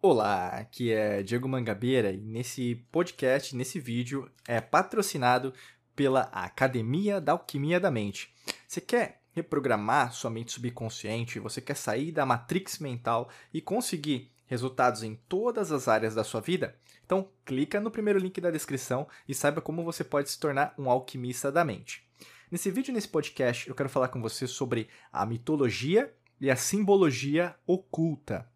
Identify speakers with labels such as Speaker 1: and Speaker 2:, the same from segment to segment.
Speaker 1: Olá, aqui é Diego Mangabeira e nesse podcast, nesse vídeo, é patrocinado pela Academia da Alquimia da Mente. Você quer reprogramar sua mente subconsciente, você quer sair da matrix mental e conseguir resultados em todas as áreas da sua vida? Então, clica no primeiro link da descrição e saiba como você pode se tornar um alquimista da mente. Nesse vídeo, nesse podcast, eu quero falar com você sobre a mitologia e a simbologia oculta.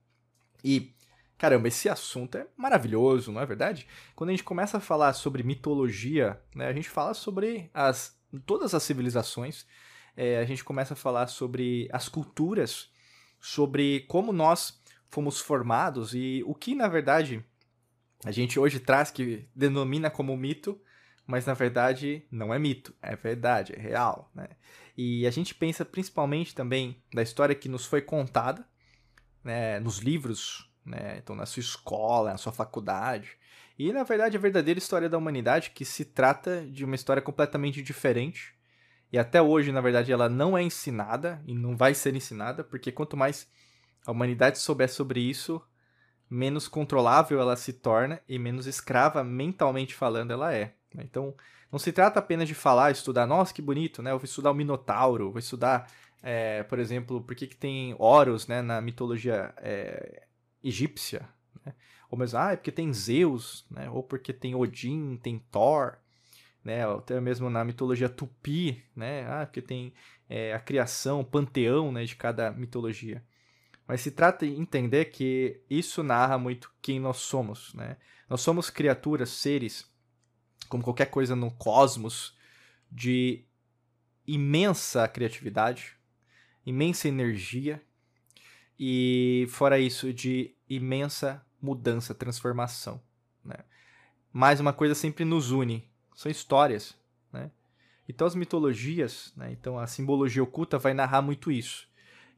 Speaker 1: E, caramba, esse assunto é maravilhoso, não é verdade? Quando a gente começa a falar sobre mitologia, né, a gente fala sobre as, todas as civilizações, é, a gente começa a falar sobre as culturas, sobre como nós fomos formados e o que, na verdade, a gente hoje traz que denomina como mito, mas na verdade não é mito, é verdade, é real, né? E a gente pensa principalmente também da história que nos foi contada, né, nos livros, né, então na sua escola, na sua faculdade, e na verdade a verdadeira história da humanidade que se trata de uma história completamente diferente. E até hoje, na verdade, ela não é ensinada e não vai ser ensinada, porque quanto mais a humanidade souber sobre isso, menos controlável ela se torna e menos escrava mentalmente falando ela é. Né? Então, não se trata apenas de falar, estudar, nossa, que bonito, né? Eu vou estudar o Minotauro, vou estudar, é, por exemplo, por que, que tem Horus né, na mitologia é, egípcia, né? Ou mesmo, ah, é porque tem Zeus, né? Ou porque tem Odin, tem Thor, né? Até mesmo na mitologia tupi, né? Ah, porque tem é, a criação, o panteão né, de cada mitologia. Mas se trata de entender que isso narra muito quem nós somos, né? Nós somos criaturas, seres como qualquer coisa no cosmos, de imensa criatividade, imensa energia e, fora isso, de imensa mudança, transformação. Né? Mais uma coisa sempre nos une, são histórias. Né? Então as mitologias, né? então a simbologia oculta vai narrar muito isso.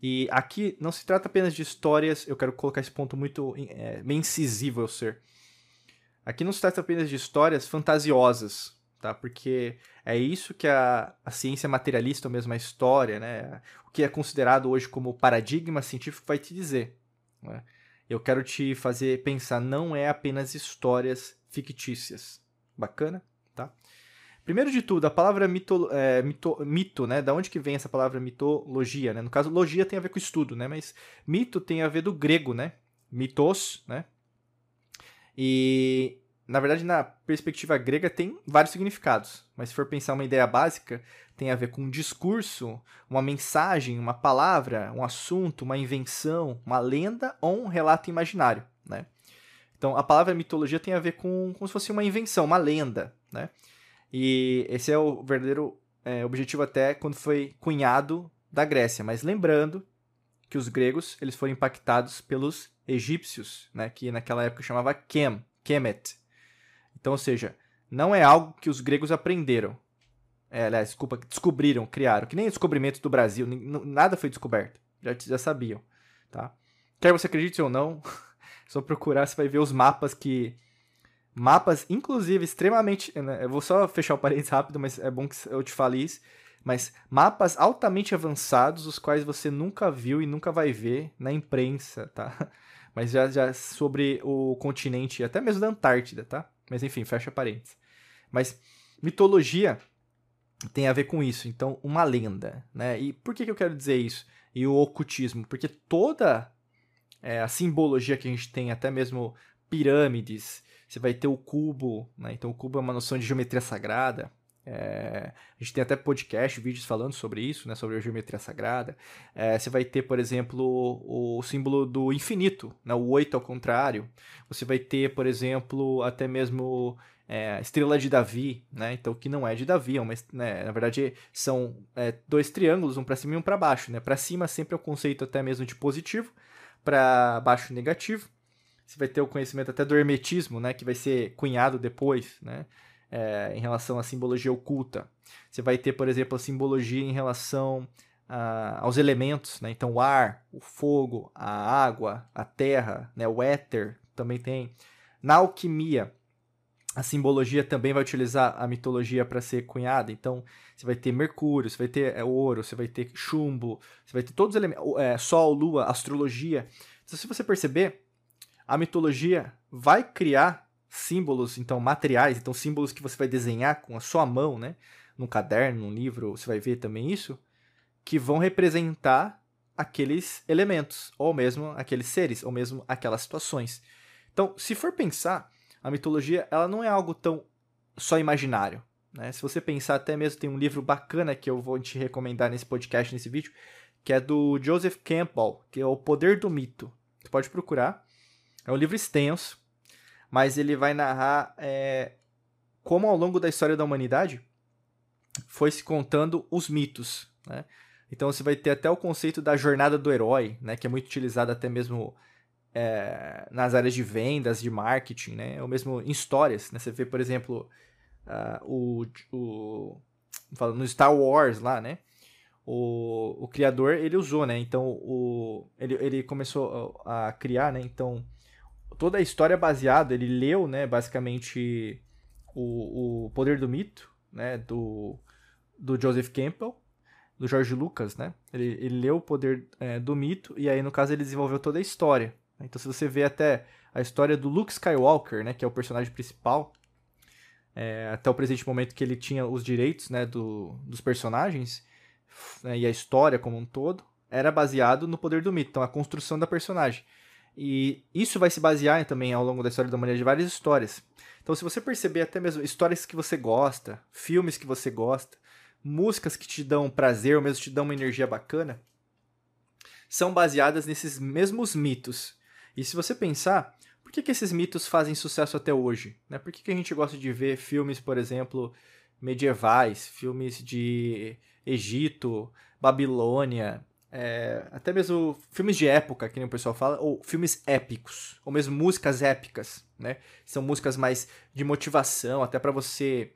Speaker 1: E aqui não se trata apenas de histórias, eu quero colocar esse ponto muito é, bem incisivo ao ser Aqui não se trata apenas de histórias fantasiosas, tá? Porque é isso que a, a ciência materialista, ou mesmo a história, né? O que é considerado hoje como paradigma científico vai te dizer. Né? Eu quero te fazer pensar, não é apenas histórias fictícias. Bacana? Tá? Primeiro de tudo, a palavra mito, é, mito, mito, né? Da onde que vem essa palavra mitologia, né? No caso, logia tem a ver com estudo, né? Mas mito tem a ver do grego, né? Mitos, né? E, na verdade, na perspectiva grega tem vários significados, mas se for pensar uma ideia básica, tem a ver com um discurso, uma mensagem, uma palavra, um assunto, uma invenção, uma lenda ou um relato imaginário, né? Então, a palavra mitologia tem a ver com como se fosse uma invenção, uma lenda, né? E esse é o verdadeiro é, objetivo até quando foi cunhado da Grécia. Mas lembrando que os gregos eles foram impactados pelos egípcios, né, que naquela época chamava Kem, Kemet. Então, ou seja, não é algo que os gregos aprenderam. É, aliás, desculpa, descobriram, criaram. Que nem o descobrimento do Brasil, nada foi descoberto. Já, já sabiam, tá? Quer você acredite ou não, só procurar, você vai ver os mapas que... Mapas, inclusive, extremamente... Né, eu vou só fechar o parênteses rápido, mas é bom que eu te fale isso. Mas mapas altamente avançados, os quais você nunca viu e nunca vai ver na imprensa, tá? mas já, já sobre o continente, até mesmo da Antártida, tá? Mas enfim, fecha parênteses. Mas mitologia tem a ver com isso, então uma lenda, né? E por que, que eu quero dizer isso? E o ocultismo? Porque toda é, a simbologia que a gente tem, até mesmo pirâmides, você vai ter o cubo, né? Então o cubo é uma noção de geometria sagrada, é, a gente tem até podcast, vídeos falando sobre isso, né, sobre a geometria sagrada. É, você vai ter, por exemplo, o, o símbolo do infinito, né, o 8 ao contrário. Você vai ter, por exemplo, até mesmo é, estrela de Davi, né, então que não é de Davi, é uma, né, na verdade são é, dois triângulos, um para cima e um para baixo. Né? Para cima sempre é o conceito até mesmo de positivo, para baixo negativo. Você vai ter o conhecimento até do hermetismo, né, que vai ser cunhado depois, né? É, em relação à simbologia oculta. Você vai ter, por exemplo, a simbologia em relação a, aos elementos, né? Então, o ar, o fogo, a água, a terra, né? o éter também tem. Na alquimia, a simbologia também vai utilizar a mitologia para ser cunhada. Então, você vai ter Mercúrio, você vai ter é, ouro, você vai ter chumbo, você vai ter todos os elementos, é, Sol, Lua, astrologia. Então, se você perceber, a mitologia vai criar símbolos, então, materiais, então símbolos que você vai desenhar com a sua mão, né? Num caderno, num livro, você vai ver também isso, que vão representar aqueles elementos, ou mesmo aqueles seres, ou mesmo aquelas situações. Então, se for pensar, a mitologia ela não é algo tão só imaginário. Né? Se você pensar, até mesmo tem um livro bacana que eu vou te recomendar nesse podcast, nesse vídeo, que é do Joseph Campbell, que é O Poder do Mito. Você pode procurar. É um livro extenso, mas ele vai narrar é, como ao longo da história da humanidade foi se contando os mitos. Né? Então você vai ter até o conceito da jornada do herói, né? que é muito utilizado até mesmo é, nas áreas de vendas, de marketing, né? ou mesmo em histórias. Né? Você vê, por exemplo, uh, o, o no Star Wars lá, né? O, o criador ele usou, né? Então o, ele, ele começou a criar, né? Então toda a história baseada, ele leu, né? Basicamente o, o Poder do Mito, né? Do, do Joseph Campbell, do George Lucas, né? Ele, ele leu o Poder é, do Mito e aí no caso ele desenvolveu toda a história. Então se você vê até a história do Luke Skywalker, né? Que é o personagem principal é, até o presente momento que ele tinha os direitos né, do, dos personagens né, e a história como um todo, era baseado no poder do mito, então a construção da personagem. E isso vai se basear também ao longo da história da humanidade de várias histórias. Então, se você perceber até mesmo histórias que você gosta, filmes que você gosta, músicas que te dão prazer ou mesmo te dão uma energia bacana, são baseadas nesses mesmos mitos. E se você pensar, que, que esses mitos fazem sucesso até hoje? Né? Por que, que a gente gosta de ver filmes, por exemplo, medievais, filmes de Egito, Babilônia, é, até mesmo filmes de época, que nem o pessoal fala, ou filmes épicos, ou mesmo músicas épicas, né? São músicas mais de motivação, até para você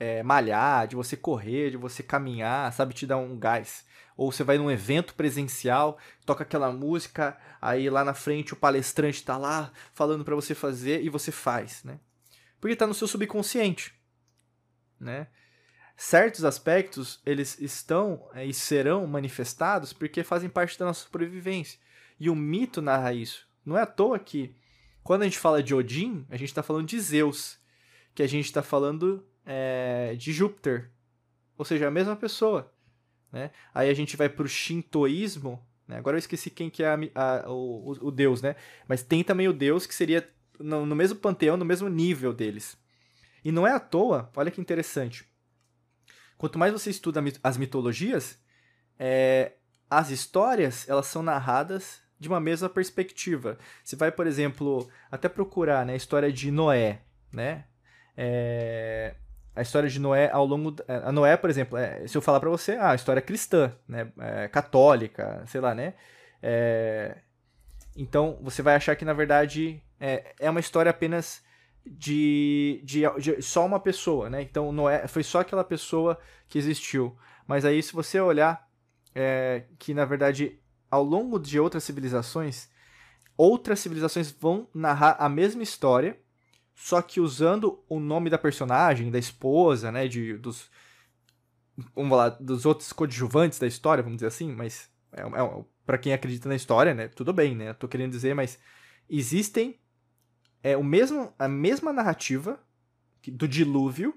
Speaker 1: é, malhar, de você correr, de você caminhar, sabe, te dar um gás ou você vai num evento presencial, toca aquela música, aí lá na frente o palestrante está lá falando para você fazer e você faz, né? Porque está no seu subconsciente, né? Certos aspectos eles estão é, e serão manifestados porque fazem parte da nossa sobrevivência. E o mito narra isso. Não é à toa que quando a gente fala de Odin, a gente está falando de Zeus, que a gente está falando é, de Júpiter, ou seja, a mesma pessoa. Né? Aí a gente vai para o shintoísmo, né? agora eu esqueci quem que é a, a, o, o, deus, né? mas tem também o deus que seria no, no mesmo panteão, no mesmo nível deles. E não é à toa, olha que interessante. Quanto mais você estuda as mitologias, é, as histórias elas são narradas de uma mesma perspectiva. Você vai, por exemplo, até procurar né, a história de Noé, né? É, a história de Noé ao longo. A Noé, por exemplo, é, se eu falar para você, ah, a história cristã, né? É, católica, sei lá, né? É, então você vai achar que na verdade é, é uma história apenas de, de, de, só uma pessoa, né? Então Noé foi só aquela pessoa que existiu. Mas aí se você olhar é, que na verdade ao longo de outras civilizações, outras civilizações vão narrar a mesma história só que usando o nome da personagem, da esposa, né, de, dos, vamos falar, dos outros coadjuvantes da história, vamos dizer assim, mas é, é, para quem acredita na história, né, tudo bem, né, eu tô querendo dizer, mas existem é o mesmo, a mesma narrativa do dilúvio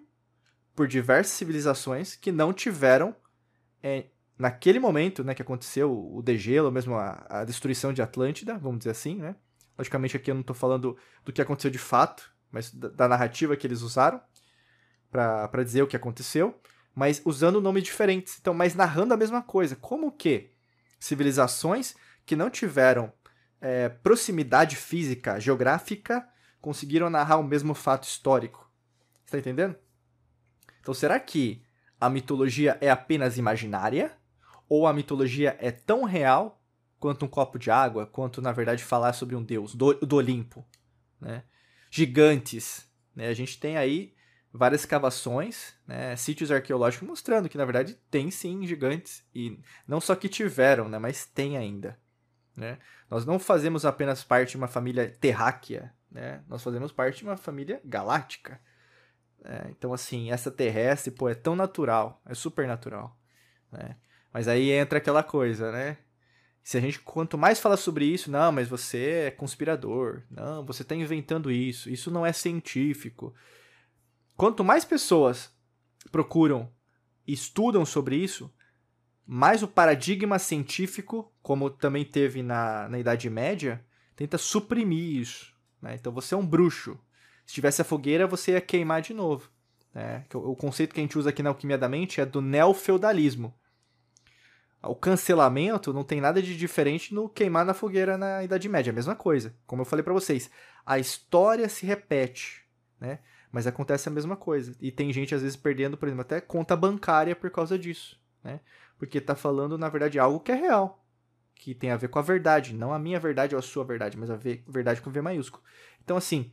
Speaker 1: por diversas civilizações que não tiveram é, naquele momento, né, que aconteceu o degelo, mesmo a, a destruição de Atlântida, vamos dizer assim, né, logicamente aqui eu não estou falando do que aconteceu de fato, mas da, da narrativa que eles usaram para dizer o que aconteceu, mas usando nomes diferentes, então, mas narrando a mesma coisa. Como que civilizações que não tiveram é, proximidade física, geográfica, conseguiram narrar o mesmo fato histórico? Está entendendo? Então, será que a mitologia é apenas imaginária? Ou a mitologia é tão real quanto um copo de água, quanto, na verdade, falar sobre um deus, do, do Olimpo? Né? gigantes. Né? A gente tem aí várias escavações, né? sítios arqueológicos mostrando que, na verdade, tem sim gigantes. E não só que tiveram, né? mas tem ainda. Né? Nós não fazemos apenas parte de uma família terráquea, né? nós fazemos parte de uma família galáctica. É, então, assim, essa terrestre, pô, é tão natural, é super natural. Né? Mas aí entra aquela coisa, né? Se a gente, quanto mais fala sobre isso, não, mas você é conspirador, não, você está inventando isso, isso não é científico. Quanto mais pessoas procuram e estudam sobre isso, mais o paradigma científico, como também teve na, na Idade Média, tenta suprimir isso. Né? Então você é um bruxo. Se tivesse a fogueira, você ia queimar de novo. Né? O conceito que a gente usa aqui na Alquimia da Mente é do neofeudalismo. O cancelamento não tem nada de diferente no queimar na fogueira na Idade Média, é a mesma coisa. Como eu falei para vocês, a história se repete, né? Mas acontece a mesma coisa. E tem gente às vezes perdendo, por exemplo, até conta bancária por causa disso, né? Porque tá falando na verdade algo que é real, que tem a ver com a verdade, não a minha verdade ou a sua verdade, mas a verdade com V maiúsculo. Então assim,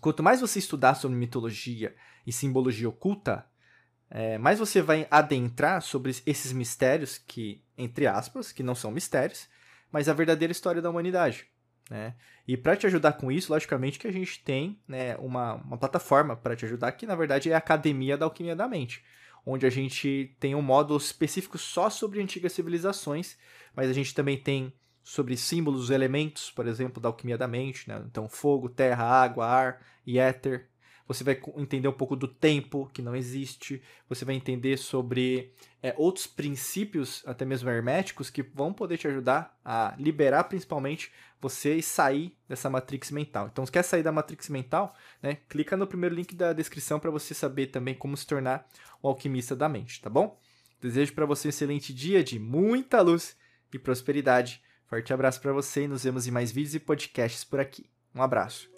Speaker 1: quanto mais você estudar sobre mitologia e simbologia oculta, é, mais você vai adentrar sobre esses mistérios que, entre aspas, que não são mistérios, mas a verdadeira história da humanidade. Né? E para te ajudar com isso, logicamente que a gente tem né, uma, uma plataforma para te ajudar, que na verdade é a Academia da Alquimia da Mente, onde a gente tem um módulo específico só sobre antigas civilizações, mas a gente também tem sobre símbolos, elementos, por exemplo, da alquimia da mente, né? então fogo, terra, água, ar e éter, você vai entender um pouco do tempo, que não existe, você vai entender sobre é, outros princípios, até mesmo herméticos, que vão poder te ajudar a liberar principalmente você e sair dessa matrix mental. Então, se quer sair da matrix mental, né, clica no primeiro link da descrição para você saber também como se tornar um alquimista da mente, tá bom? Desejo para você um excelente dia de muita luz e prosperidade. Forte abraço para você e nos vemos em mais vídeos e podcasts por aqui. Um abraço.